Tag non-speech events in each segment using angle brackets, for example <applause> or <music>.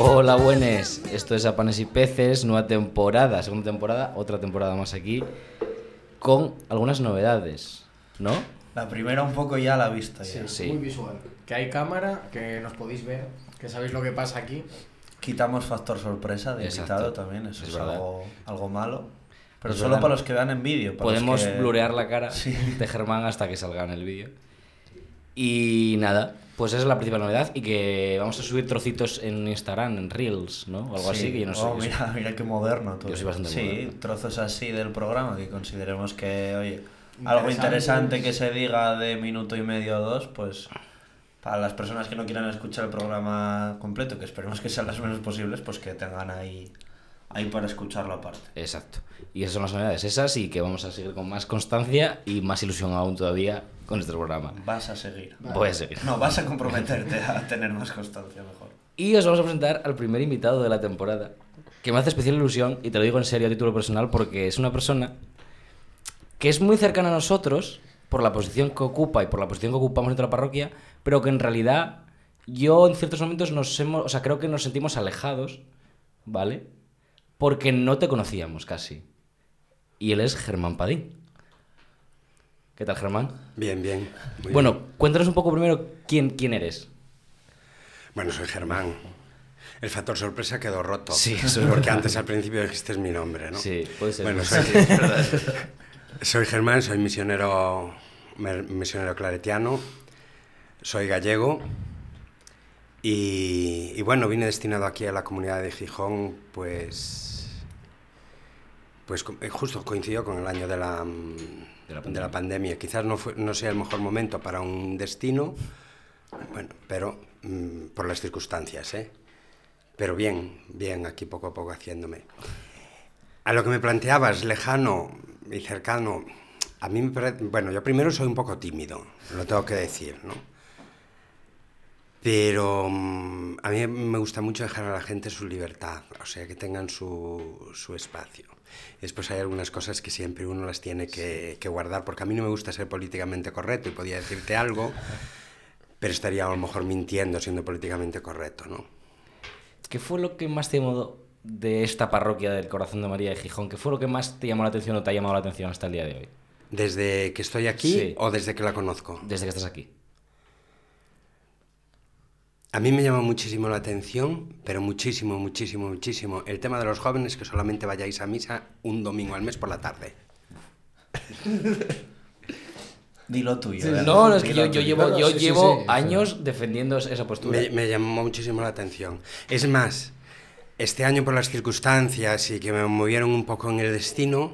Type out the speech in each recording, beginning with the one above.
Hola, buenas. Esto es A Panes y Peces, nueva temporada, segunda temporada, otra temporada más aquí, con algunas novedades, ¿no? La primera un poco ya a la vista. Ya. Sí. Muy visual. Que hay cámara, que nos podéis ver, que sabéis lo que pasa aquí. Quitamos factor sorpresa de Exacto. invitado también, eso Es algo, algo malo. Pero Es solo verdad. para los que vean en vídeo. Podemos que- blurear la cara Sí. de Germán hasta que salga en el vídeo. Y nada, pues esa es la principal novedad y que vamos a subir trocitos en Instagram, en Reels, ¿no? O algo Sí. así, que yo no sé. Oh, soy- mira, <laughs> mira qué moderno todo. Yo soy bastante Sí, moderno. trozos así del programa que consideremos que, oye, algo interesante que se diga de minuto y medio o dos, pues para las personas que no quieran escuchar el programa completo, que esperemos que sean las menos posibles, pues que tengan ahí, ahí para escucharlo aparte. Exacto. Y esas son las novedades, esas y que vamos a seguir con más constancia y más ilusión aún todavía con este programa. Vas a seguir. Voy a seguir. No, vas a comprometerte a tener más constancia mejor. Y os vamos a presentar al primer invitado de la temporada, que me hace especial ilusión, y te lo digo en serio a título personal, porque es una persona que es muy cercana a nosotros por la posición que ocupa y por la posición que ocupamos dentro de la parroquia, pero que en realidad yo en ciertos momentos nos hemos, o sea, creo que nos sentimos alejados, ¿vale? Porque no te conocíamos casi. Y él es Germán Padín. ¿Qué tal, Germán? Bien, bien. bueno, bien. cuéntanos un poco primero quién, quién eres. Bueno, soy Germán. El factor sorpresa quedó roto. Sí, eso es Porque verdad. antes al principio dijiste es mi nombre, ¿no? Sí, puede ser. Bueno, soy, <laughs> soy Germán, soy misionero, misionero claretiano, soy gallego y, y bueno, vine destinado aquí a la comunidad de Gijón, pues, pues eh, justo coincidió con el año de la, mm, De la de la pandemia. Quizás no, fue- no sea el mejor momento para un destino, bueno, pero mm, por las circunstancias, ¿eh? Pero bien, bien, aquí poco a poco haciéndome. A lo que me planteabas, lejano y cercano, a mí me parece... Bueno, yo primero soy un poco tímido, lo tengo que decir, ¿no? Pero mm, a mí me gusta mucho dejar a la gente su libertad, o sea, que tengan su, su espacio. Después hay algunas cosas que siempre uno las tiene que, que guardar, porque a mí no me gusta ser políticamente correcto y podía decirte algo, <laughs> pero estaría a lo mejor mintiendo siendo políticamente correcto, ¿no? ¿Qué fue lo que más te llamó de esta parroquia del Corazón de María de Gijón? ¿Qué fue lo que más te llamó la atención o te ha llamado la atención hasta el día de hoy? ¿Desde que estoy aquí Sí. o desde que la conozco? Desde que estás aquí. A mí me llama muchísimo la atención, pero muchísimo, muchísimo, muchísimo, el tema de los jóvenes que solamente vayáis a misa un domingo al mes por la tarde. <laughs> Dilo tuyo. Sí. No, no, es que yo, llevo, No, no, yo sí, sí, llevo sí, años sí. defendiendo esa postura. Me, me llamó muchísimo la atención. Es más, este año por las circunstancias y que me movieron un poco en el destino,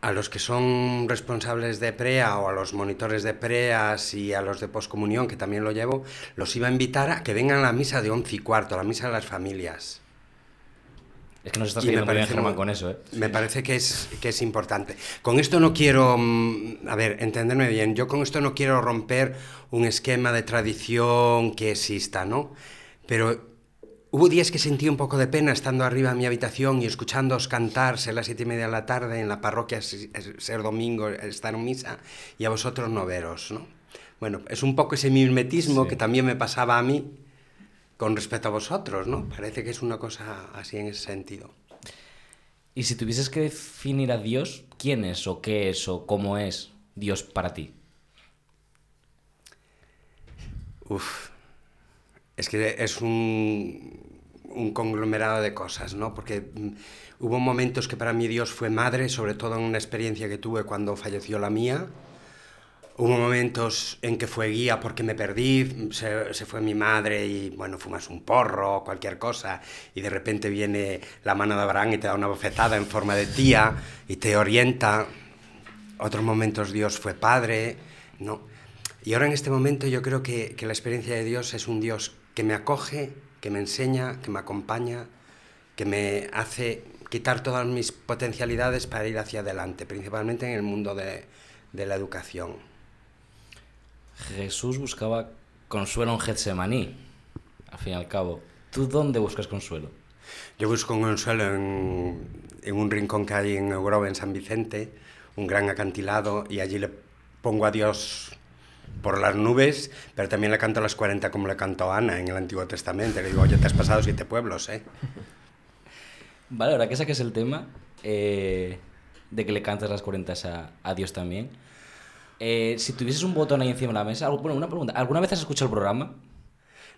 a los que son responsables de PREA o a los monitores de PREAS y a los de poscomunión, que también lo llevo, los iba a invitar a que vengan a la misa de once y cuarto, a la misa de las familias. Es que nos estás muy bien, Germán, con eso, ¿eh? Me parece que es, que es importante. Con esto no quiero, mm, a ver, entenderme bien, yo con esto no quiero romper un esquema de tradición que exista, ¿no? Pero hubo días que sentí un poco de pena estando arriba en mi habitación y escuchándoos cantar, ser las siete y media de la tarde en la parroquia, ser domingo, estar en misa, y a vosotros no veros, ¿no? Bueno, es un poco ese mimetismo Sí. que también me pasaba a mí con respecto a vosotros, ¿no? Parece que es una cosa así en ese sentido. Y si tuvieses que definir a Dios, ¿quién es o qué es o cómo es Dios para ti? Uf, es que es un, un conglomerado de cosas, ¿no? Porque mm, hubo momentos que para mí Dios fue madre, sobre todo en una experiencia que tuve cuando falleció la mía. Hubo momentos en que fue guía porque me perdí, se, se fue mi madre y bueno, fumas un porro o cualquier cosa y de repente viene la mano de Abraham y te da una bofetada en forma de tía y te orienta. Otros momentos Dios fue padre, ¿no? Y ahora en este momento yo creo que, que la experiencia de Dios es un Dios que me acoge, que me enseña, que me acompaña, que me hace quitar todas mis potencialidades para ir hacia adelante, principalmente en el mundo de, de la educación. Jesús buscaba consuelo en Getsemaní, al fin y al cabo. ¿Tú dónde buscas consuelo? Yo busco un consuelo en, en un rincón que hay en Eurova, en San Vicente, un gran acantilado, y allí le pongo a Dios por las nubes, pero también le canto las 40 como le cantó Ana en el Antiguo Testamento. Le digo, oye, te has pasado siete pueblos, ¿eh? <laughs> Vale, ahora que saques el tema eh, de que le cantas las 40 a, a Dios también. eh, si tuvieses un botón ahí encima de la mesa, algo- bueno, una pregunta. ¿Alguna vez has escuchado el programa?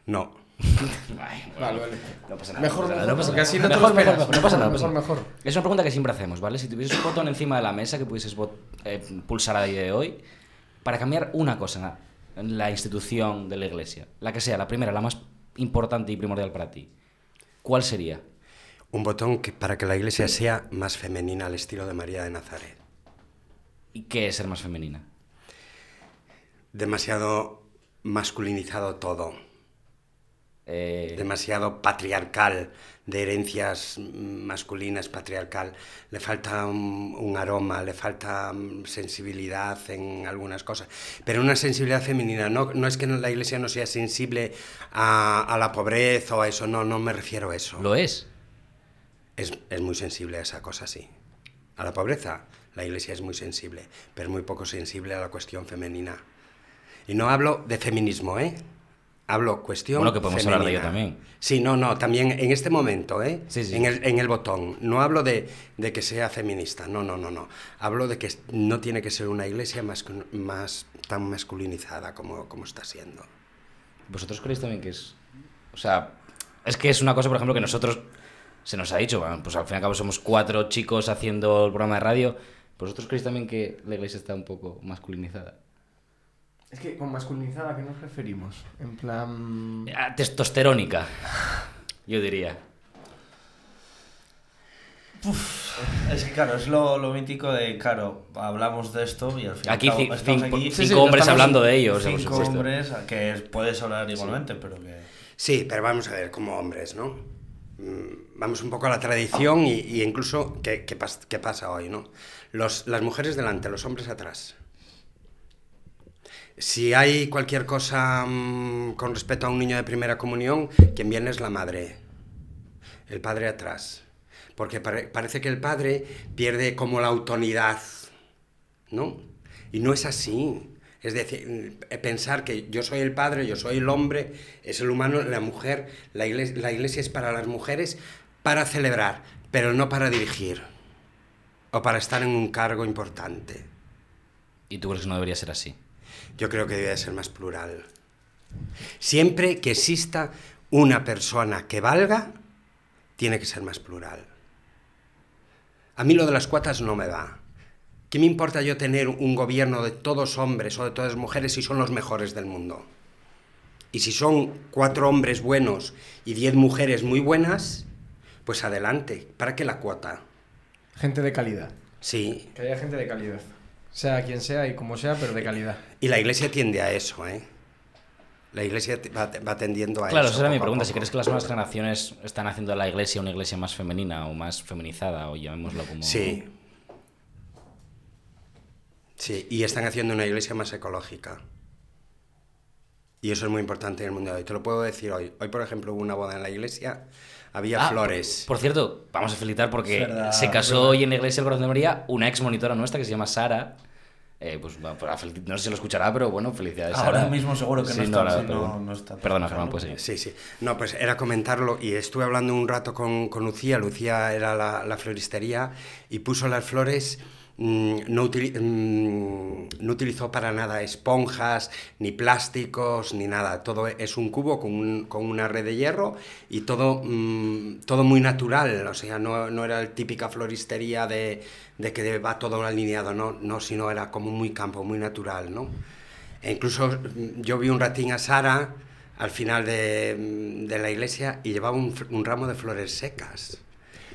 No. <laughs> Ay, Vale, vale. No pasa nada. Mejor, no pasa nada, mejor, no pasa nada. Mejor, mejor, esperas. mejor, no pasa nada. no pasa Mejor, nada. mejor. Es una pregunta que siempre hacemos, ¿vale? Si tuvieses un botón encima de la mesa que pudieses eh, pulsar a día de hoy para cambiar una cosa en la institución de la iglesia, la que sea, la primera, la más importante y primordial para ti, ¿cuál sería? Un botón que, para que la iglesia sea más femenina al estilo de María de Nazaret. ¿Y qué es ser más femenina? Demasiado masculinizado todo. Eh, demasiado patriarcal, de herencias masculinas, patriarcal. Le falta un, un aroma, le falta mm, sensibilidad en algunas cosas. Pero una sensibilidad femenina, no, no es que la iglesia no sea sensible a, a la pobreza o a eso, no, no me refiero a eso. ¿Lo es? Es, es muy sensible a esa cosa, sí. A la pobreza, la iglesia es muy sensible, pero muy poco sensible a la cuestión femenina. Y no hablo de feminismo, ¿eh? Hablo cuestión Bueno, que podemos hablar de ello femenina. también. Sí, no, no, también en este momento, ¿eh? Sí, sí. En, el, en el botón. No hablo de, de que sea feminista, no, no, no, no. Hablo de que no tiene que ser una iglesia más, más tan masculinizada como, como está siendo. ¿Vosotros creéis también que es.? O sea, es que es una cosa, por ejemplo, que nosotros. Se nos ha dicho, bueno, pues al fin y al cabo somos cuatro chicos haciendo el programa de radio. ¿Vosotros creéis también que la iglesia está un poco masculinizada? Es que con masculinizada, ¿a qué nos referimos? En plan... Ah, testosterónica, yo diría. Es que claro, es lo, lo mítico de, claro, hablamos de esto y al final Aquí estamos cinco- aquí cinco sí, hombres estamos hablando de ello, o sea, por Cinco hombres a que es- puedes hablar igualmente, pero que... Sí, pero vamos a ver, como hombres, ¿no? Mm, Vamos un poco a la tradición y, y incluso qué, qué pas- qué pasa hoy, ¿no? Los, las mujeres delante, los hombres atrás. Si hay cualquier cosa mm, con respecto a un niño de primera comunión, quien viene es la madre, el padre atrás. Porque pare- parece que el padre pierde como la autoridad, ¿no? Y no es así. Es decir, eh, pensar que yo soy el padre, yo soy el hombre, es el humano, la mujer, la iglesia, la iglesia es para las mujeres para celebrar, pero no para dirigir o para estar en un cargo importante. ¿Y tú crees que no debería ser así? Yo creo que debe ser más plural. Siempre que exista una persona que valga, tiene que ser más plural. A mí lo de las cuotas no me va. ¿Qué me importa yo tener un gobierno de todos hombres o de todas mujeres si son los mejores del mundo? Y si son cuatro hombres buenos y diez mujeres muy buenas, pues adelante. ¿Para qué la cuota? Gente de calidad. Sí. Que haya gente de calidad. Sea quien sea y como sea, pero de calidad. Y la iglesia tiende a eso, ¿eh? La iglesia va, va tendiendo a Claro, eso. esa era mi pregunta. Si crees que las nuevas generaciones están haciendo de la iglesia una iglesia más femenina o más feminizada, o llamémoslo como. Sí. Sí, y están haciendo una iglesia más ecológica. Y eso es muy importante en el mundo de hoy. Te lo puedo decir hoy. Hoy, por ejemplo, hubo una boda en la iglesia, había Ah, flores. Por cierto, vamos a felicitar porque verdad, se casó verdad. hoy en la iglesia del Corazón de María una ex monitora nuestra que se llama Sara. Eh, pues pues, no sé si lo escuchará, pero bueno, felicidades. Ahora Sara. mismo seguro que no Sí, está, sí, pero no- no está. Perdona, Germán, pues sí. Sí, sí. No, pues era comentarlo y estuve hablando un rato con, con Lucía. Lucía era la, la floristería y puso las flores. Mm, no, mm, no utilizó para nada esponjas, ni plásticos, ni nada. Todo es un cubo con, un- con una red de hierro y todo, mm, todo muy natural. O sea, no, no era la típica floristería de, de que va todo alineado, no, no, sino era como muy campo, muy natural, ¿no? E incluso yo vi un ratín a Sara al final de, de la iglesia y llevaba un ramo de flores secas.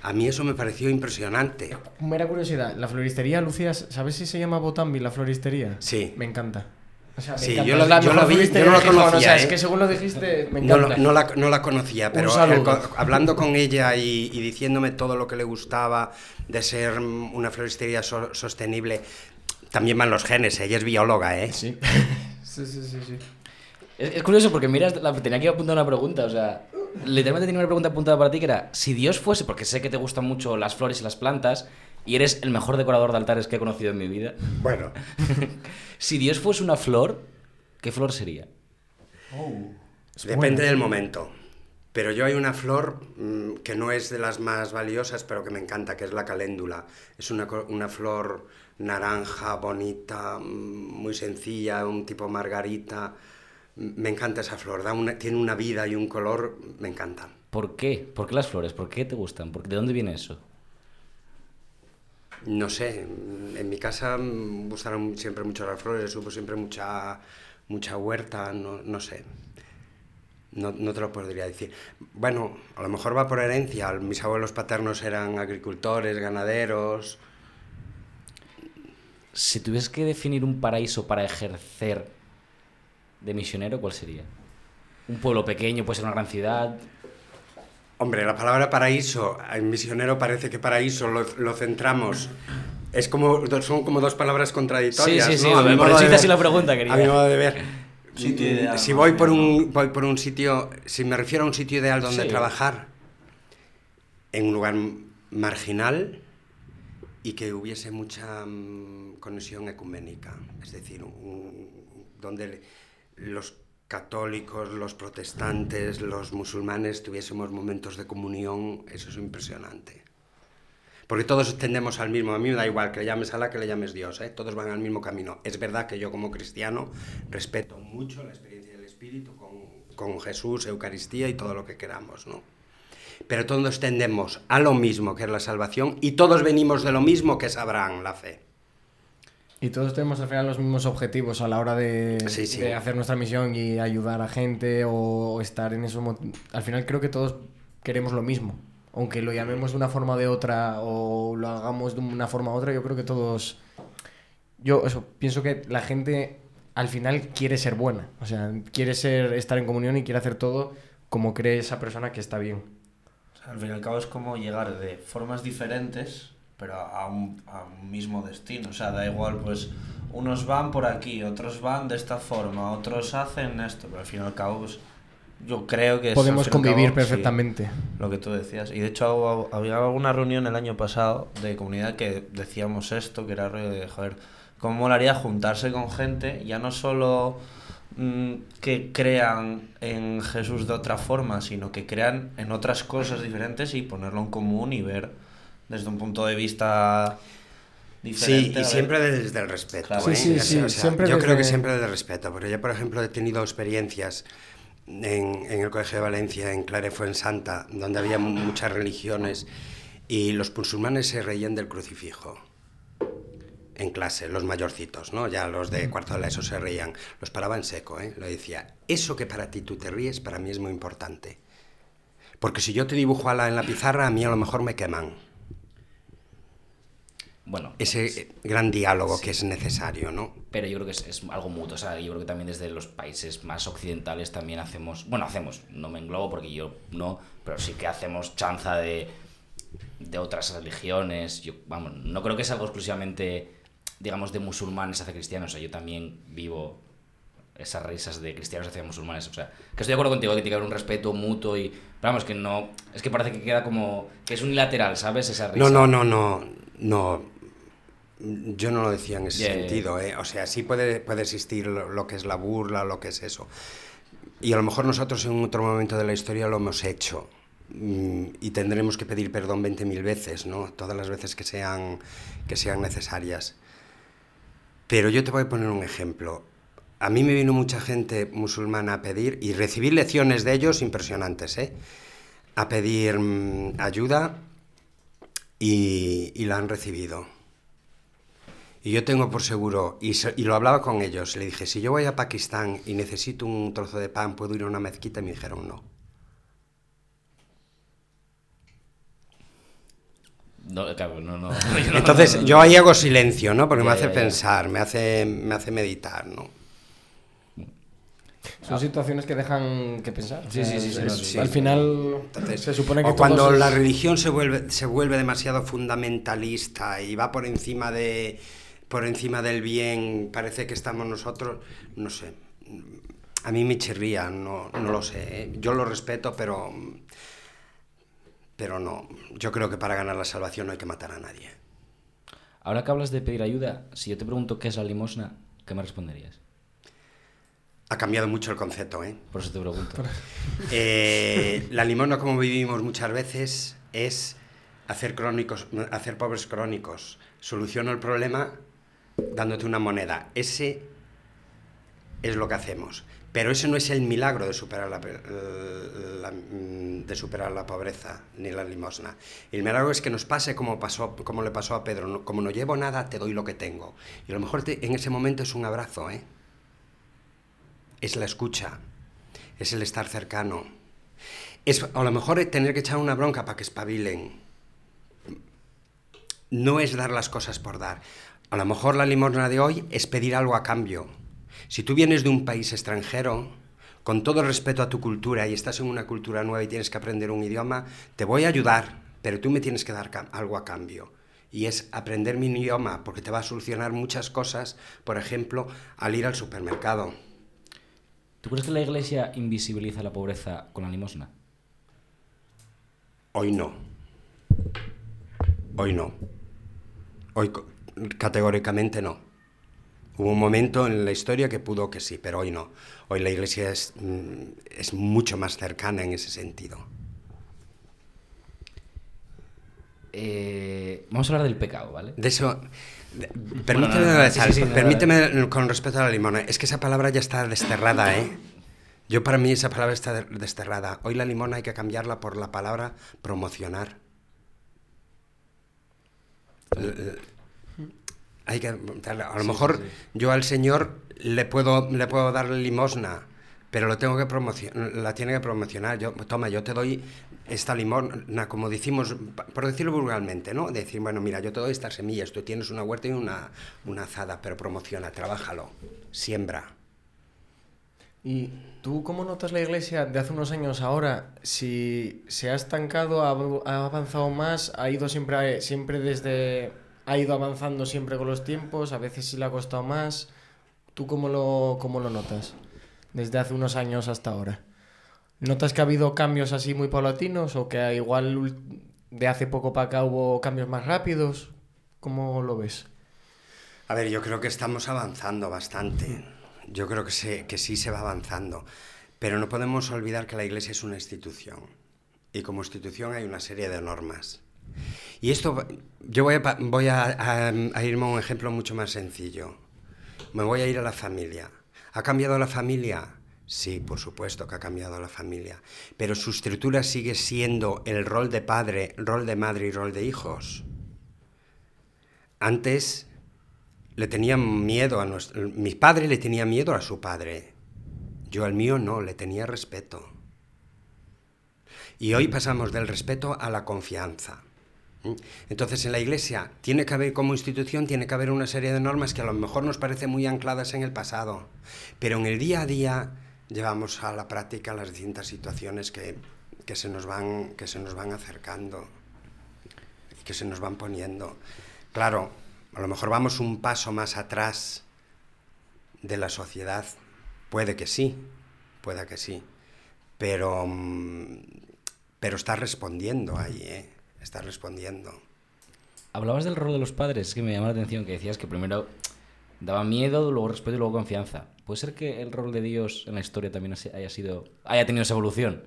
A mí eso me pareció impresionante. Mera curiosidad, la floristería, Lucía, ¿sabes si se llama Botambi la floristería? Sí. Me encanta. O sea, me Sí, yo la yo vi, floristería no de Gijón, O conocía, sea, ¿eh? es que según lo dijiste, me No, encanta. no la, no la conocía, pero hablando con ella y, y diciéndome todo lo que le gustaba de ser una floristería so- sostenible, también van los genes, ella es bióloga, ¿eh? Sí. <laughs> sí, sí, sí, sí. Es, es curioso porque miras, la, tenía que apuntar una pregunta, o sea, literalmente tenía una pregunta apuntada para ti que era, si Dios fuese, porque sé que te gustan mucho las flores y las plantas, y eres el mejor decorador de altares que he conocido en mi vida, Bueno, <laughs> si Dios fuese una flor, ¿qué flor sería? Depende del momento. Pero yo hay una flor mm, que no es de las más valiosas, pero que me encanta, que es la caléndula. Es una, una flor naranja, bonita, mm, muy sencilla, un tipo margarita. Me encanta esa flor, da una- tiene una vida y un color, me encantan. ¿Por qué? ¿Por qué las flores? ¿Por qué te gustan? ¿Por- ¿De dónde viene eso? No sé, mm, en mi casa mm, gustaron siempre mucho las flores, hubo siempre mucha, mucha huerta, no, no sé. No, no te lo podría decir. Bueno, a lo mejor va por herencia. Mis abuelos paternos eran agricultores, ganaderos. Si tuvieses que definir un paraíso para ejercer de misionero, ¿cuál sería? Un pueblo pequeño, puede ser una gran ciudad. Hombre, la palabra paraíso, en misionero parece que paraíso lo, lo centramos. Es como, son como dos palabras contradictorias. Sí, sí, sí, ¿no? A mi modo de ver. la pregunta, querida. A mi modo de ver. Ideal, Si voy por, un, voy por un sitio, si me refiero a un sitio ideal donde Sí. trabajar, en un lugar marginal y que hubiese mucha mm, conexión ecuménica, es decir, un- donde los católicos, los protestantes, los musulmanes tuviésemos momentos de comunión, eso es impresionante. Porque todos tendemos al mismo, a mí me da igual que le llames Alá que le llames Dios, ¿eh? todos van al mismo camino. Es verdad que yo como cristiano respeto mucho la experiencia del Espíritu con, con Jesús, Eucaristía y todo lo que queramos, ¿no? Pero todos tendemos a lo mismo que es la salvación y todos venimos de lo mismo que es Abraham, la fe. Y todos tenemos al final los mismos objetivos a la hora de, Sí, sí. de hacer nuestra misión y ayudar a gente o estar en eso. Al final creo que todos queremos lo mismo. Aunque lo llamemos de una forma o de otra o lo hagamos de una forma u otra, yo creo que todos... Yo eso, pienso que la gente al final quiere ser buena. O sea, quiere ser, estar en comunión y quiere hacer todo como cree esa persona que está bien. O sea, al fin y al cabo es como llegar de formas diferentes, pero a un, a un mismo destino. O sea, da igual, pues unos van por aquí, otros van de esta forma, otros hacen esto, pero al fin y al cabo, pues yo creo que... Podemos convivir cabo, sí, perfectamente. lo que tú decías. Y de hecho había alguna reunión el año pasado de comunidad que decíamos esto, que era rollo de, joder, cómo molaría juntarse con gente, ya no solo mm, que crean en Jesús de otra forma, sino que crean en otras cosas diferentes y ponerlo en común y ver desde un punto de vista diferente. Sí, y siempre desde el respeto. Claro. ¿eh? Sí, sí, O sea, sí, yo creo que desde- siempre desde el respeto, porque yo, por ejemplo, he tenido experiencias en, en el Colegio de Valencia, en Clarefuensanta, donde había mu- muchas religiones, y los musulmanes se reían del crucifijo. En clase, los mayorcitos, ¿no? Ya los de cuarto de la ESO se reían. Los paraba en seco, ¿eh? Lo decía, eso que para ti tú te ríes, para mí es muy importante. Porque si yo te dibujo ala en la pizarra, a mí a lo mejor me queman. Bueno, Ese eh, gran diálogo que es necesario, ¿no? pero yo creo que es, es algo mutuo. O sea, yo creo que también desde los países más occidentales también hacemos. Bueno, hacemos, no me englobo porque yo no, pero sí que hacemos chanza de, de otras religiones. Yo, vamos, no creo que sea algo exclusivamente, digamos, de musulmanes hacia cristianos. O sea, yo también vivo esas risas de cristianos hacia musulmanes. O sea, que estoy de acuerdo contigo que tiene que haber un respeto mutuo y. Pero vamos, que no. Es que parece que queda como. que es unilateral, ¿sabes? Esa risa. No, no, no, no, no. Yo no lo decía en ese sentido, ¿eh? O sea, sí puede, puede existir lo, lo que es la burla, lo que es eso. Y a lo mejor nosotros en otro momento de la historia lo hemos hecho. Mm, Y tendremos que pedir perdón 20.000 veces, ¿no? Todas las veces que sean, que sean necesarias. Pero yo te voy a poner un ejemplo. A mí me vino mucha gente musulmana a pedir, y recibí lecciones de ellos impresionantes, ¿eh? A pedir mm, ayuda y, y la han recibido. Y yo tengo por seguro, y, se- y lo hablaba con ellos, le dije, si yo voy a Pakistán y necesito un trozo de pan, ¿puedo ir a una mezquita? Y me dijeron no. No, claro, no, no. <laughs> <laughs> Entonces no, no, yo ahí hago silencio, ¿no? Porque me hace ya, ya. pensar, me hace, me hace meditar, ¿no? Son situaciones que dejan que pensar. Sí, sí, sí, sí, es- no, sí. Al final Entonces, se supone que o cuando es- la religión se vuelve, se vuelve demasiado fundamentalista y va por encima de por encima del bien, parece que estamos nosotros, no sé. A mí me chirría, no, no lo sé. ¿eh? Yo lo respeto, pero pero no. Yo creo que para ganar la salvación no hay que matar a nadie. Ahora que hablas de pedir ayuda, si yo te pregunto qué es la limosna, ¿qué me responderías? Ha cambiado mucho el concepto, ¿eh? Por eso te pregunto. <laughs> Eh, la limosna, como vivimos muchas veces, es hacer, crónicos, hacer pobres crónicos. Soluciono el problema dándote una moneda. Ese es lo que hacemos. Pero ese no es el milagro de superar la, la- de superar la pobreza ni la limosna. El milagro es que nos pase como, pasó, como le pasó a Pedro. Como no llevo nada, te doy lo que tengo. Y a lo mejor en ese momento es un abrazo, ¿eh? Es la escucha, es el estar cercano. Es a lo mejor tener que echar una bronca para que espabilen. No es dar las cosas por dar. A lo mejor la limosna de hoy es pedir algo a cambio. Si tú vienes de un país extranjero, con todo el respeto a tu cultura y estás en una cultura nueva y tienes que aprender un idioma, te voy a ayudar, pero tú me tienes que dar algo a cambio. Y es aprender mi idioma, porque te va a solucionar muchas cosas, por ejemplo, al ir al supermercado. ¿Tú crees que la iglesia invisibiliza la pobreza con la limosna? Hoy no. Hoy no. Hoy categóricamente no. Hubo un momento en la historia que pudo que sí, pero hoy no. Hoy la iglesia es, mm, es mucho más cercana en ese sentido. Eh, vamos a hablar del pecado, ¿vale? De eso. de- permíteme, no, no, sí, tal, sí, sí, no, permíteme con respecto a la limona. Es que esa palabra ya está desterrada, ¿eh? Yo para mí esa palabra está de- desterrada. Hoy la limona hay que cambiarla por la palabra promocionar. L- Hay que, a lo mejor yo al Señor le puedo, le puedo dar limosna, pero lo tengo que promocionar, la tiene que promocionar. Yo, toma, yo te doy esta limosna, como decimos, por decirlo vulgarmente, ¿no? Decir, bueno, mira, yo te doy estas semillas, tú tienes una huerta y una, una azada, pero promociona, trabájalo, siembra. ¿Y tú cómo notas la iglesia de hace unos años ahora? Si se ha estancado, ha avanzado más, ha ido siempre, siempre desde... Ha ido avanzando siempre con los tiempos, a veces sí le ha costado más. ¿Tú cómo lo, cómo lo notas? Desde hace unos años hasta ahora. ¿Notas que ha habido cambios así muy paulatinos o que igual de hace poco para acá hubo cambios más rápidos? ¿Cómo lo ves? A ver, yo creo que estamos avanzando bastante. Yo creo que, se- que sí se va avanzando. Pero no podemos olvidar que la Iglesia es una institución. Y como institución hay una serie de normas. Y esto, yo voy, a irme a un ejemplo mucho más sencillo. Me voy a ir a la familia. ¿Ha cambiado la familia? Sí, por supuesto que ha cambiado la familia. Pero su estructura sigue siendo el rol de padre, rol de madre y rol de hijos. Antes le tenían miedo a nuestro... Mi padre le tenía miedo a su padre. Yo al mío no, le tenía respeto. Y hoy pasamos del respeto a la confianza. Entonces en la iglesia tiene que haber como institución, tiene que haber una serie de normas que a lo mejor nos parecen muy ancladas en el pasado, pero en el día a día llevamos a la práctica las distintas situaciones que, que se, nos van, que se nos van acercando, que se nos van poniendo. Claro, a lo mejor vamos un paso más atrás de la sociedad, puede que sí, puede que sí, pero, mm, pero está respondiendo ahí, ¿eh? Está respondiendo. Hablabas del rol de los padres, que me llama la atención, que decías que primero daba miedo, luego respeto y luego confianza. ¿Puede ser que el rol de Dios en la historia también haya sido haya tenido esa evolución?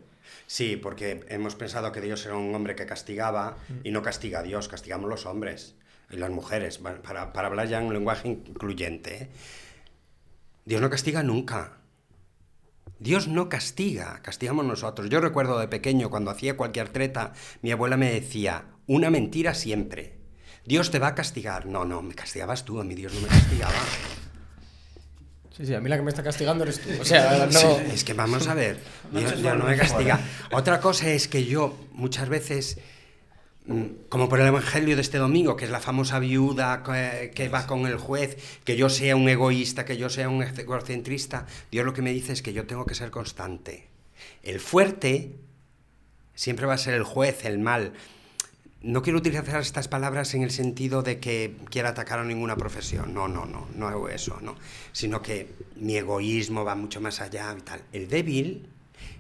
Sí, porque hemos pensado que Dios era un hombre que castigaba y no castiga a Dios, castigamos los hombres y las mujeres, pa- para, para hablar ya en un lenguaje incluyente. ¿eh? Dios no castiga nunca. Dios no castiga, castigamos nosotros. Yo recuerdo de pequeño, cuando hacía cualquier treta, mi abuela me decía, una mentira siempre. Dios te va a castigar. No, no, me castigabas tú, a mi Dios no me castigaba. Sí, sí, a mí la que me está castigando eres tú. O sea, <laughs> no... Sí, es que vamos a ver, Dios, Dios no me castiga. Otra cosa es que yo muchas veces, como por el Evangelio de este domingo, que es la famosa viuda que, que va con el juez, que yo sea un egoísta, que yo sea un egocentrista, Dios lo que me dice es que yo tengo que ser constante. El fuerte siempre va a ser el juez, el mal. No quiero utilizar estas palabras en el sentido de que quiera atacar a ninguna profesión. No, no, no, no hago eso, no. Sino que mi egoísmo va mucho más allá y tal. El débil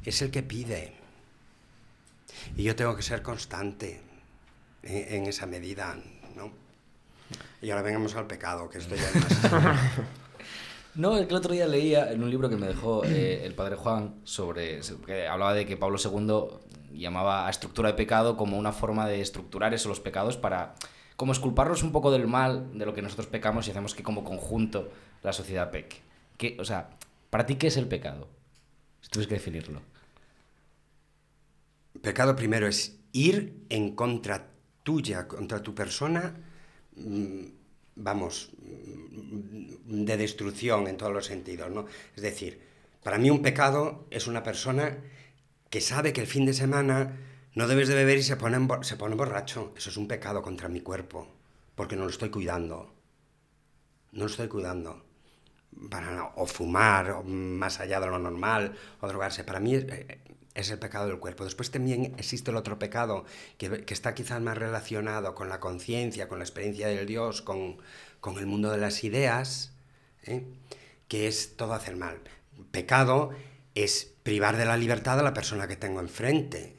es el que pide. Y yo tengo que ser constante en, en esa medida, ¿no? Y ahora vengamos al pecado, que esto ya es más... <laughs> No, es que el otro día leía en un libro que me dejó eh, el padre Juan sobre. que hablaba de que Pablo II llamaba a estructura de pecado como una forma de estructurar esos los pecados para. como esculparnos un poco del mal de lo que nosotros pecamos y hacemos que como conjunto la sociedad peque. Que, o sea, ¿para ti qué es el pecado? Si tuvieses que definirlo. Pecado primero es ir en contra tuya, contra tu persona, mm, vamos, mm, de destrucción en todos los sentidos, ¿no? Es decir, para mí un pecado es una persona que sabe que el fin de semana no debes de beber y se pone, se pone borracho. Eso es un pecado contra mi cuerpo, porque no lo estoy cuidando. No lo estoy cuidando. Para, o fumar, más allá de lo normal, o drogarse. Para mí eh, es el pecado del cuerpo. Después también existe el otro pecado, que, que está quizás más relacionado con la conciencia, con la experiencia del Dios, con, con el mundo de las ideas, ¿eh? que es todo hacer mal. Pecado es privar de la libertad a la persona que tengo enfrente.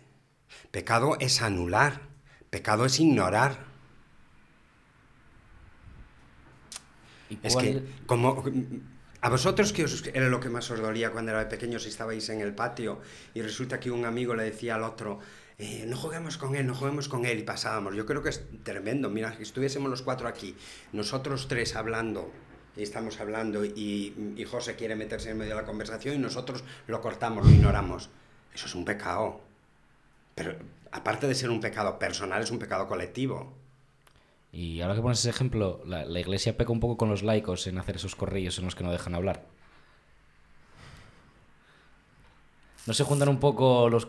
Pecado es anular. Pecado es ignorar. ¿Y Es que, como. A vosotros, que os, era lo que más os dolía cuando erais pequeños y estabais en el patio y resulta que un amigo le decía al otro, eh, no juguemos con él, no juguemos con él y pasábamos. Yo creo que es tremendo. Mira, que estuviésemos los cuatro aquí, nosotros tres hablando, y estamos hablando y, y José quiere meterse en medio de la conversación y nosotros lo cortamos, lo ignoramos. Eso es un pecado. Pero aparte de ser un pecado personal, es un pecado colectivo. Y ahora que pones ese ejemplo, la, la iglesia peca un poco con los laicos en hacer esos corrillos en los que no dejan hablar. No se juntan un poco los,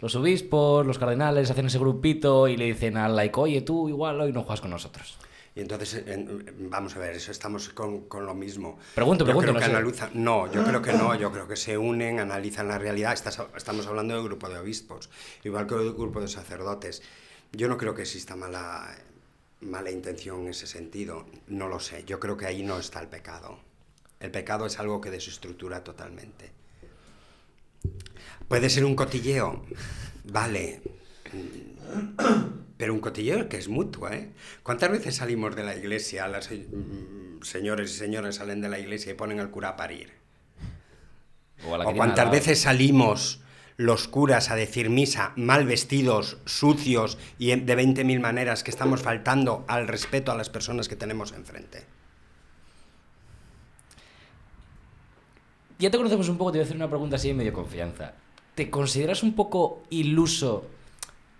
los obispos, los cardenales, hacen ese grupito y le dicen al laico, oye, tú igual hoy no juegas con nosotros. Y entonces, en- vamos a ver, eso estamos con, con lo mismo. Pregunto, Yo pregunto, creo que no analiza- no, yo creo que no, yo creo que se unen, analizan la realidad. Estás- estamos hablando de un grupo de obispos, igual que de un grupo de sacerdotes. Yo no creo que exista mala, mala intención en ese sentido, no lo sé. Yo creo que ahí no está el pecado. El pecado es algo que desestructura totalmente. Puede ser un cotilleo, vale. Pero un cotilleo que es mutuo, ¿eh? ¿Cuántas veces salimos de la iglesia, las mm, señores y señoras salen de la iglesia y ponen al cura a parir? O, a la que ¿O cuántas veces salimos los curas a decir misa mal vestidos, sucios y de 20.000 maneras que estamos faltando al respeto a las personas que tenemos enfrente? Ya te conocemos un poco, te voy a hacer una pregunta así de medio confianza. ¿Te consideras un poco iluso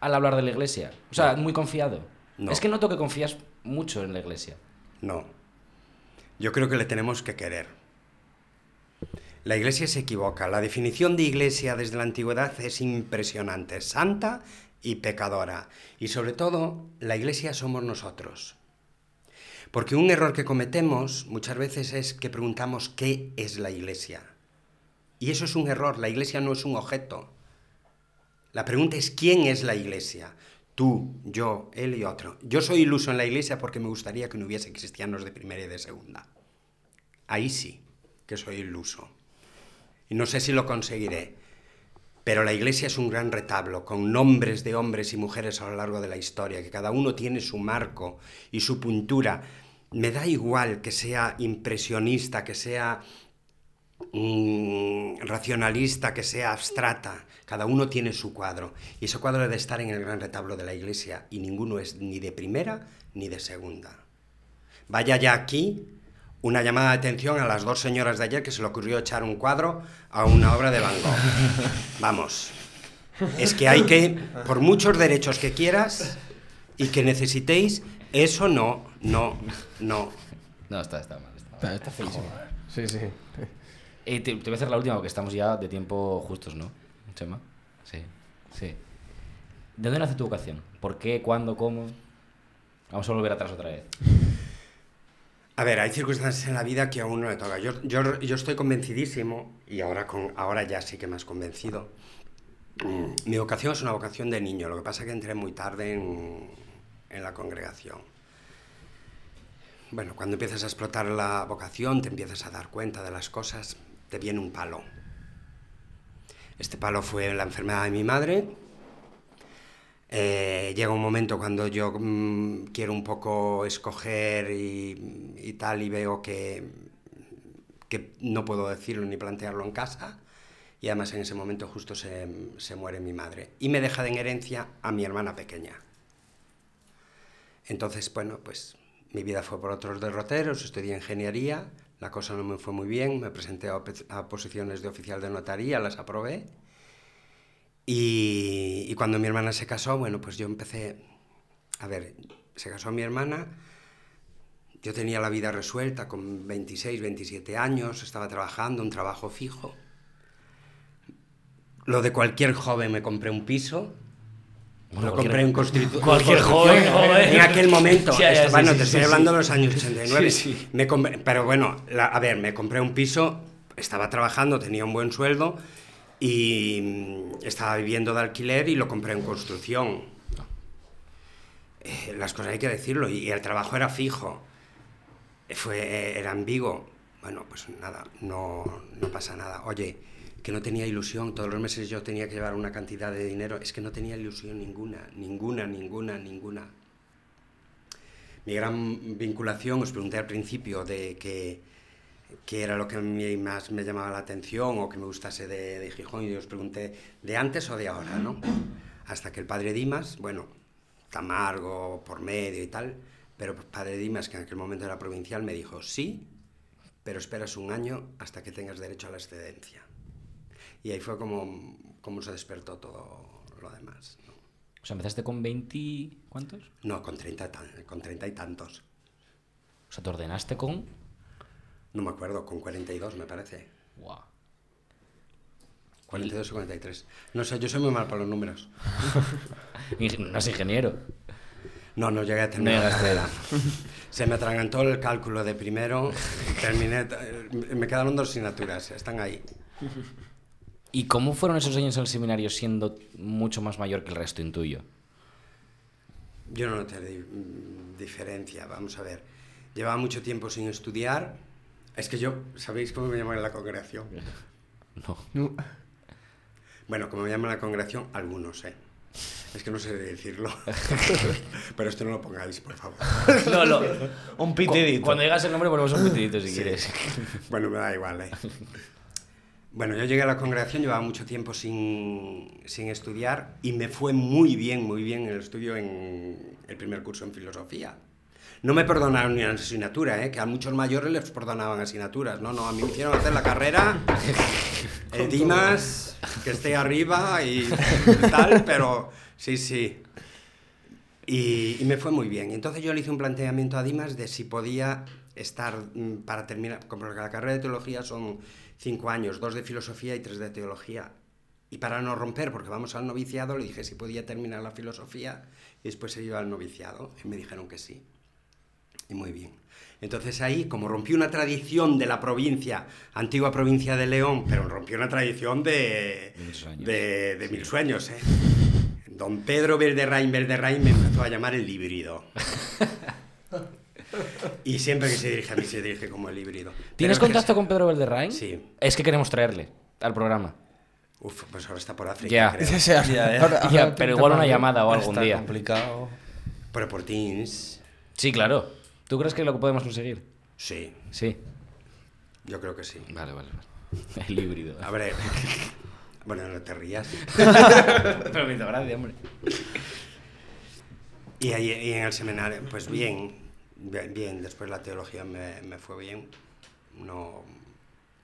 al hablar de la iglesia? O sea, muy confiado. No. Es que noto que confías mucho en la iglesia. No. Yo creo que le tenemos que querer. La iglesia se equivoca. La definición de iglesia desde la antigüedad es impresionante. Santa y pecadora. Y sobre todo, la iglesia somos nosotros. Porque un error que cometemos muchas veces es que preguntamos qué es la iglesia. Y eso es un error. La iglesia no es un objeto. La pregunta es quién es la iglesia. Tú, yo, él y otro. Yo soy iluso en la iglesia porque me gustaría que no hubiese cristianos de primera y de segunda. Ahí sí que soy iluso. Y no sé si lo conseguiré. Pero la iglesia es un gran retablo, con nombres de hombres y mujeres a lo largo de la historia, que cada uno tiene su marco y su puntura. Me da igual que sea impresionista, que sea mm, racionalista, que sea abstrata. Cada uno tiene su cuadro. Y ese cuadro debe estar en el gran retablo de la iglesia. Y ninguno es ni de primera ni de segunda. Vaya ya aquí una llamada de atención a las dos señoras de ayer que se le ocurrió echar un cuadro a una obra de Van Gogh. Vamos. Es que hay que, por muchos derechos que quieras y que necesitéis, eso no, no, no. No, está, está mal. está mal. Está, está feísimo. Sí, sí. Eh, te, te voy a hacer la última porque estamos ya de tiempo justos, ¿no? Chema. Sí, sí. ¿De dónde nace tu vocación? ¿Por qué? ¿Cuándo? ¿Cómo? Vamos a volver atrás otra vez. A ver, hay circunstancias en la vida que a uno le toca. Yo, yo, yo estoy convencidísimo, y ahora, con, ahora ya sí que más convencido. Mm, Mi vocación es una vocación de niño, lo que pasa es que entré muy tarde en, en la congregación. Bueno, cuando empiezas a explotar la vocación, te empiezas a dar cuenta de las cosas, te viene un palo. Este palo fue la enfermedad de mi madre. Eh, llega un momento cuando yo mm, quiero un poco escoger y, y tal y veo que, que no puedo decirlo ni plantearlo en casa. Y además en ese momento justo se, se muere mi madre. Y me deja de en herencia a mi hermana pequeña. Entonces, bueno, pues mi vida fue por otros derroteros, estudié ingeniería, la cosa no me fue muy bien, me presenté a, a posiciones de oficial de notaría, las aprobé. Y, y cuando mi hermana se casó, bueno, pues yo empecé, a ver, se casó mi hermana, yo tenía la vida resuelta con 26, 27 años, estaba trabajando, un trabajo fijo. Lo de cualquier joven me compré un piso. Bueno, lo compré en Constitu- <laughs> cualquier en <laughs> joven, joven. En aquel momento. <laughs> Sí, esto- sí, bueno, sí, te estoy hablando de los años 89. Sí, sí. Me compré- pero bueno, la- a ver, me compré un piso, estaba trabajando, tenía un buen sueldo y mm, estaba viviendo de alquiler y lo compré en construcción. Eh, las cosas hay que decirlo, y el trabajo era fijo. Eh, Fue, eh, era Vigo. Bueno, pues nada, no, no pasa nada. Oye, que no tenía ilusión, todos los meses yo tenía que llevar una cantidad de dinero, es que no tenía ilusión ninguna, ninguna, ninguna, ninguna. Mi gran vinculación, os pregunté al principio de que, qué era lo que a mí más me llamaba la atención o que me gustase de, de Gijón y os pregunté de antes o de ahora, ¿no? Hasta que el padre Dimas, bueno, Tamargo por medio y tal, pero padre Dimas, que en aquel momento era provincial, me dijo, sí, pero esperas un año hasta que tengas derecho a la excedencia. Y ahí fue como, como se despertó todo lo demás. ¿no? O sea, empezaste con 20... ¿Cuántos? No, con 30, tan- con 30 y tantos. O sea, te ordenaste con... No me acuerdo, con 42 me parece. Guau. 42 o 43. No sé, yo soy muy mal para los números. <laughs> No es ingeniero. No, no llegué a terminar No la. Se me atragantó el cálculo de primero. Terminé. eh, Me quedaron dos asignaturas, están ahí. ¿Y cómo fueron esos años en el seminario siendo mucho más mayor que el resto, intuyo? Yo no noté di- diferencia, vamos a ver. Llevaba mucho tiempo sin estudiar. Es que yo, ¿sabéis cómo me llaman en la congregación? <laughs> No. Bueno, como me llaman en la congregación, algunos, ¿eh? Es que no sé decirlo. <laughs> Pero esto no lo pongáis, por favor. No, no. Un pitidito. Cuando digas el nombre ponemos un pitidito si quieres. <laughs> Bueno, me da igual, ¿eh? Bueno, yo llegué a la congregación, llevaba mucho tiempo sin, sin estudiar y me fue muy bien, muy bien el estudio en el primer curso en filosofía. No me perdonaron ni una asignatura, ¿eh? que a muchos mayores les perdonaban asignaturas. No, no, a mí me hicieron hacer la carrera, <laughs> el Dimas, que esté arriba y tal, <laughs> pero sí, sí. Y, y me fue muy bien. Entonces yo le hice un planteamiento a Dimas de si podía estar mm, para terminar, como porque la carrera de teología son cinco años, dos de filosofía y tres de teología. Y para no romper, porque vamos al noviciado, le dije si podía terminar la filosofía y después se iba al noviciado. Y me dijeron que sí. Y muy bien. Entonces ahí, como rompí una tradición de la provincia, antigua provincia de León, pero rompí una tradición de, De mil sueños. de, de mil sueños, ¿eh? Don Pedro Verderrain Verderrain me empezó a llamar el híbrido. Y siempre que se dirige a mí se dirige como el híbrido. ¿Tienes Pero es que contacto se- con Pedro Valderrain? Sí. Es que queremos traerle al programa. Uf, pues ahora está por África, Ya. creo. Sí, sí, ahora- Ya, ya. ahora- Ya, ahora pero igual una llamada o algún día. complicado. Pero por Teams, Sí, claro. ¿Tú crees que lo podemos conseguir? sí, Sí. yo creo que sí. Vale, vale. vale. <laughs> El híbrido. A ver, <laughs> bueno, no te rías. <laughs> Pero me hizo gracia, hombre. Y, ahí, y en el seminario, pues bien, bien, bien, después la teología me, me fue bien, no,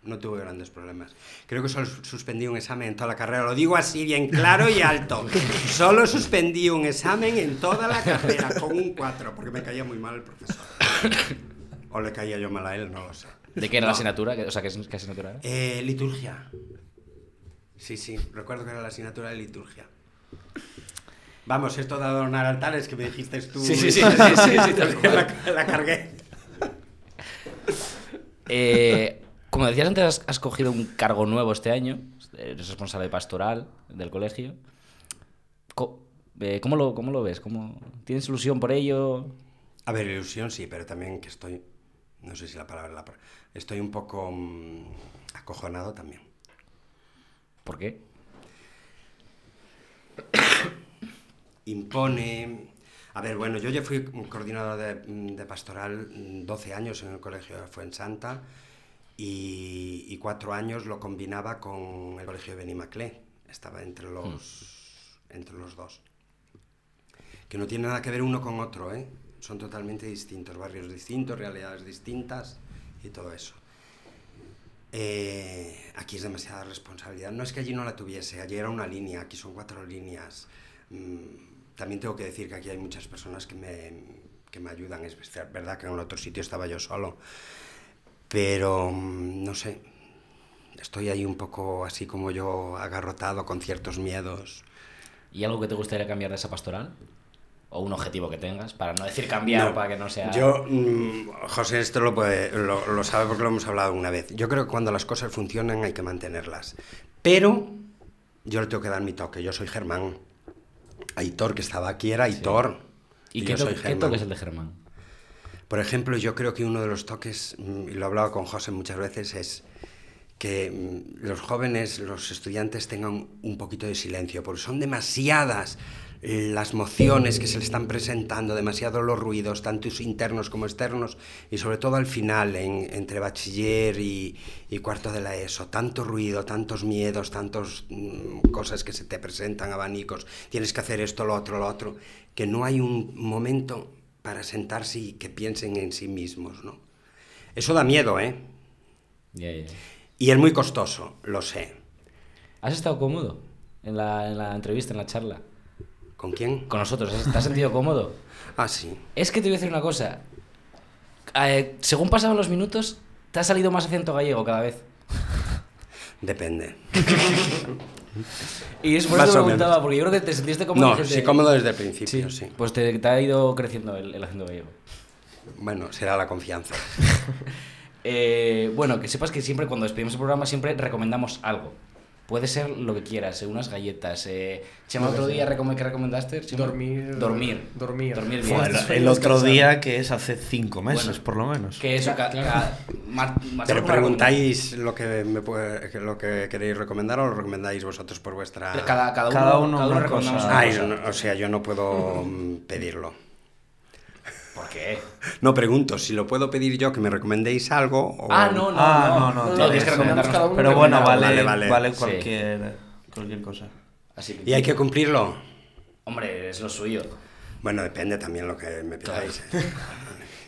no tuve grandes problemas. Creo que solo suspendí un examen en toda la carrera, lo digo así bien claro y alto. Solo suspendí un examen en toda la carrera con un 4, porque me caía muy mal el profesor. O le caía yo mal a él, no lo sé. ¿De qué era la asignatura? ¿Qué- O sea, ¿qué, qué asignatura era? Eh, liturgia. Sí, sí, recuerdo que era la asignatura de liturgia. Vamos, esto de adornar altares que me dijiste tú. Sí, sí, sí, sí, sí, sí, <laughs> la, la cargué. Eh, como decías antes, has, has cogido un cargo nuevo este año. Eres responsable pastoral del colegio. Co- eh, ¿Cómo lo, cómo lo ves? ¿Cómo, ¿Tienes ilusión por ello? A ver, ilusión sí, pero también que estoy. No sé si la palabra la. Estoy un poco mm, acojonado también. ¿Por qué? impone. A ver, bueno, yo ya fui coordinador de, de pastoral mm, 12 años en el colegio de Fuensanta y, y cuatro años lo combinaba con el colegio de Benimaclé. Estaba entre los, entre los dos. Que no tiene nada que ver uno con otro, ¿eh? Son totalmente distintos, barrios distintos, realidades distintas y todo eso. Eh, aquí es demasiada responsabilidad. No es que allí no la tuviese, allí era una línea, aquí son cuatro líneas. Mm, también tengo que decir que aquí hay muchas personas que me, que me ayudan. Es verdad que en otro sitio estaba yo solo. Pero, mm, no sé, estoy ahí un poco así como yo, agarrotado con ciertos miedos. ¿Y algo que te gustaría cambiar de esa pastoral? ¿O un objetivo que tengas? Para no decir cambiar, No, para que no sea... Yo, mm, José, esto lo, puede- lo, lo sabe porque lo hemos hablado una vez. Yo creo que cuando las cosas funcionan hay que mantenerlas. Pero yo le tengo que dar mi toque. Yo soy Germán. Aitor, que estaba aquí, era Aitor. ¿Y yo qué, soy qué toque es el de Germán? Por ejemplo, yo creo que uno de los toques, mm, y lo he hablado con José muchas veces, es que mm, los jóvenes, los estudiantes tengan un poquito de silencio, porque son demasiadas las mociones que se le están presentando, demasiados los ruidos, tanto internos como externos, y sobre todo al final, en- entre bachiller y, cuarto de la ESO, tanto ruido, tantos miedos, tantas cosas que se te presentan, abanicos, tienes que hacer esto, lo otro, lo otro, que no hay un momento para sentarse y que piensen en sí mismos, ¿no? Eso da miedo, ¿eh? Ya, ya. Y es muy costoso, lo sé. ¿Has estado cómodo en la, en la entrevista, en la charla? ¿Con quién? Con nosotros, ¿has- ¿te has sentido cómodo? <laughs> Ah, sí. Es que te voy a decir una cosa. Eh, según pasaban los minutos, te ha salido más acento gallego cada vez. Depende. <laughs> Y es por eso te preguntaba, porque yo creo que te sentiste cómodo. No, sí, cómodo desde el principio, sí. Pues te, te ha ido creciendo el, el acento gallego. Bueno, será la confianza. <laughs> Eh, bueno, que sepas que siempre cuando despedimos el programa siempre recomendamos algo. Puede ser lo que quieras, eh, unas galletas. Eh, Chema, que otro día recom- ¿qué recomendaste? Chema? Dormir. Dormir. Dormir. Dormir bien. El, otro día que es hace cinco meses, Bueno, por lo menos. Que eso, ca- ca- Mar- Marcelo Pero me preguntáis lo que, me puede- que- lo que queréis recomendar o lo recomendáis vosotros por vuestra... Cada, cada uno, Cada uno una cosa. una no, o sea, yo no puedo mm, pedirlo. ¿Por qué? No pregunto, si lo puedo pedir yo que me recomendéis algo o... Ah, no, no, Ah, no. no, no, no, tienes que recomendarnos Pero bueno, vale. Vale, vale. Sí. cualquier, cualquier cosa. Así que- ¿Y hay que cumplirlo? Hombre, es lo suyo. Bueno, depende también lo que me pidáis. <laughs>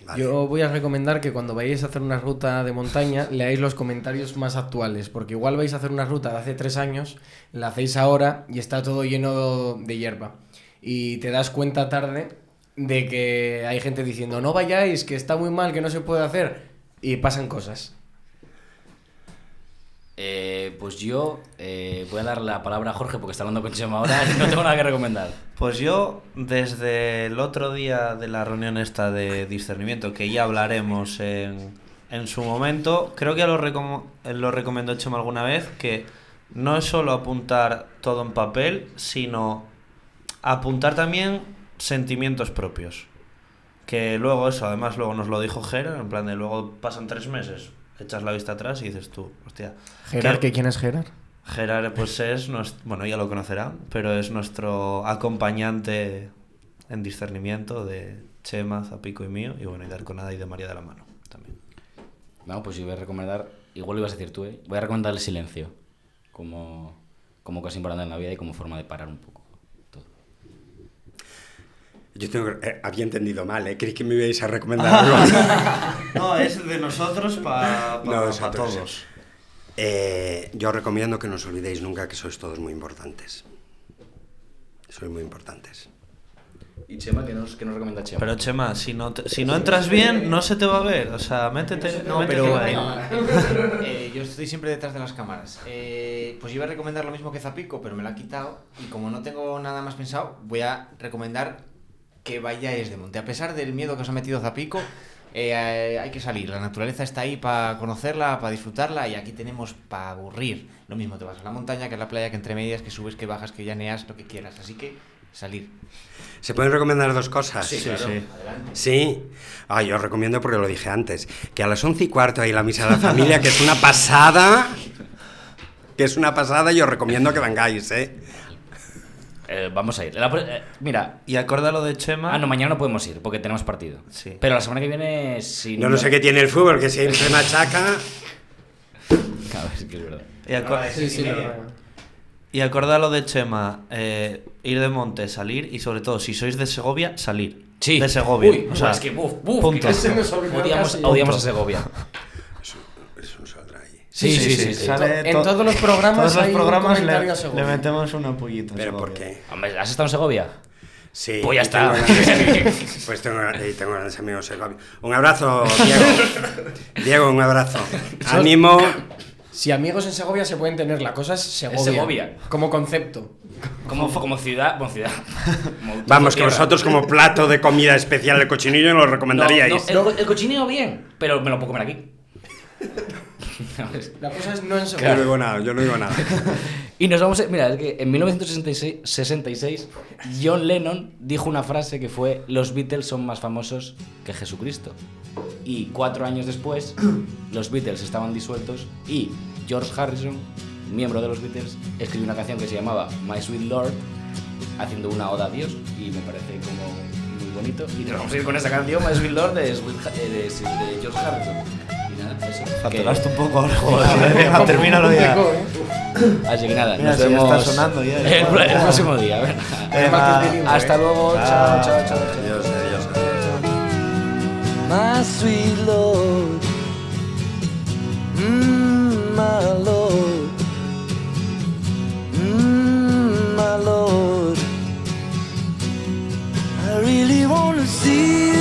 Vale. Yo voy a recomendar que cuando vayáis a hacer una ruta de montaña <laughs> leáis los comentarios más actuales, porque igual vais a hacer una ruta de hace tres años, la hacéis ahora y está todo lleno de hierba. Y te das cuenta tarde de que hay gente diciendo no vayáis, que está muy mal, que no se puede hacer, y pasan cosas. Eh, pues yo eh, voy a dar la palabra a Jorge porque está hablando con Chema ahora y no tengo nada que recomendar. <laughs> Pues yo, desde el otro día de la reunión esta de discernimiento, que ya hablaremos en, en su momento, creo que ya lo, recom- lo recomendó Chema alguna vez, que no es solo apuntar todo en papel, sino apuntar también sentimientos propios. Que luego eso, además luego nos lo dijo Gera, en plan de luego pasan tres meses, echas la vista atrás y dices tú, hostia. Gerard, ¿qué- ¿que ¿quién es Gerard? Gerard pues es, nues- bueno, ya lo conocerá, pero es nuestro acompañante en discernimiento de Chema, Zapico y mío, y bueno, y de Arconada y de María de la Mano también. No, pues yo voy a recomendar, igual lo ibas a decir tú, ¿eh? voy a recomendar el silencio como, como cosa importante en la vida y como forma de parar un poco. Yo tengo, eh, había entendido mal, ¿eh? Creí que me ibais a recomendar algo. <laughs> No, es de nosotros para No, nosotros, todos. Eh, yo recomiendo que no os olvidéis nunca que sois todos muy importantes. Sois muy importantes. ¿Y Chema qué nos, qué nos recomienda Chema? Pero Chema, si no, te- si no entras bien, no se te va a ver. O sea, métete, No, métete pero ahí. <laughs> eh, yo estoy siempre detrás de las cámaras. Eh, pues iba a recomendar lo mismo que Zapico, pero me lo ha quitado. Y como no tengo nada más pensado, voy a recomendar que vayáis de monte. A pesar del miedo que os ha metido Zapico, eh, eh, hay que salir. La naturaleza está ahí para conocerla, para disfrutarla. Y aquí tenemos para aburrir. Lo mismo te vas a la montaña, que a la playa, que entre medias, que subes, que bajas, que llaneas, lo que quieras. Así que salir. ¿Se pueden recomendar dos cosas? Sí, sí. Adelante. Sí. Ah, yo os recomiendo porque lo dije antes. Que a las once y cuarto hay la misa de la familia, que es una pasada. Que es una pasada y os recomiendo que vengáis, ¿eh? Eh, vamos a ir. La eh, mira, Y acórdalo de Chema. ah, no, mañana no podemos ir porque tenemos partido. Sí. Pero la semana que viene, si Yo no sé qué tiene el fútbol, que siempre machaca. A <laughs> ver, es que es verdad. Y, acor- Sí, sí, lo ruego. y acordad lo de Chema, eh, ir de monte, salir y sobre todo, si sois de Segovia, salir. Sí. De Segovia. Uy, o sea, es que buf, buf, punto. que Se nos olvidó odiamos, odiamos a Segovia. <laughs> Eso, eso saldrá ahí. Sí, sí, sí. sí. Sale En to- todos los <laughs> programas todos los hay un programas comentario le, a Segovia. le metemos una pollita. ¿Pero por qué? Hombre, ¿has estado en Segovia? Sí. Pues ya está. tengo <laughs> pues tengo, tengo grandes amigos en Segovia. Un abrazo, Diego. Diego, un abrazo. Ánimo. Si amigos en Segovia se pueden tener, la cosa es Segovia. Segovia. Como concepto. Como, como ciudad, como ciudad. Como <laughs> Vamos, que tierra. vosotros como plato de comida especial el cochinillo lo No, recomendaríais. no, el, el cochinillo bien, pero me lo puedo comer aquí. <laughs> La cosa es no en Yo Segovia. no digo nada, yo no digo nada. <laughs> Y nos vamos a... Mira, es que en 1966 66, John Lennon dijo una frase que fue los Beatles son más famosos que Jesucristo. Y cuatro años después, <clears throat> los Beatles estaban disueltos y George Harrison, miembro de los Beatles, escribió una canción que se llamaba My Sweet Lord, haciendo una oda a Dios y me parece como muy bonito. Y nos vamos a ir con esa canción, My Sweet Lord, de, Ha- eh, de- de George Harrison. Facturaste un poco ahora, joder. Venga, termínalo ya. ¿eh? Así que nada, Mira, nos si ya vemos está sonando ya. el, el próximo día. venga. Venga. Hasta luego, chao, chao, chao. chao. Adiós, adiós, adiós. my sweet Lord. Mmm, my Lord. Mmm, my Lord. I really wanna see you.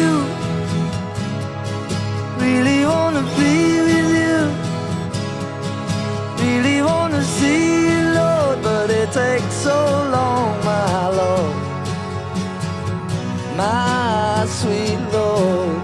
Lord, but it takes so long, my Lord. My sweet Lord.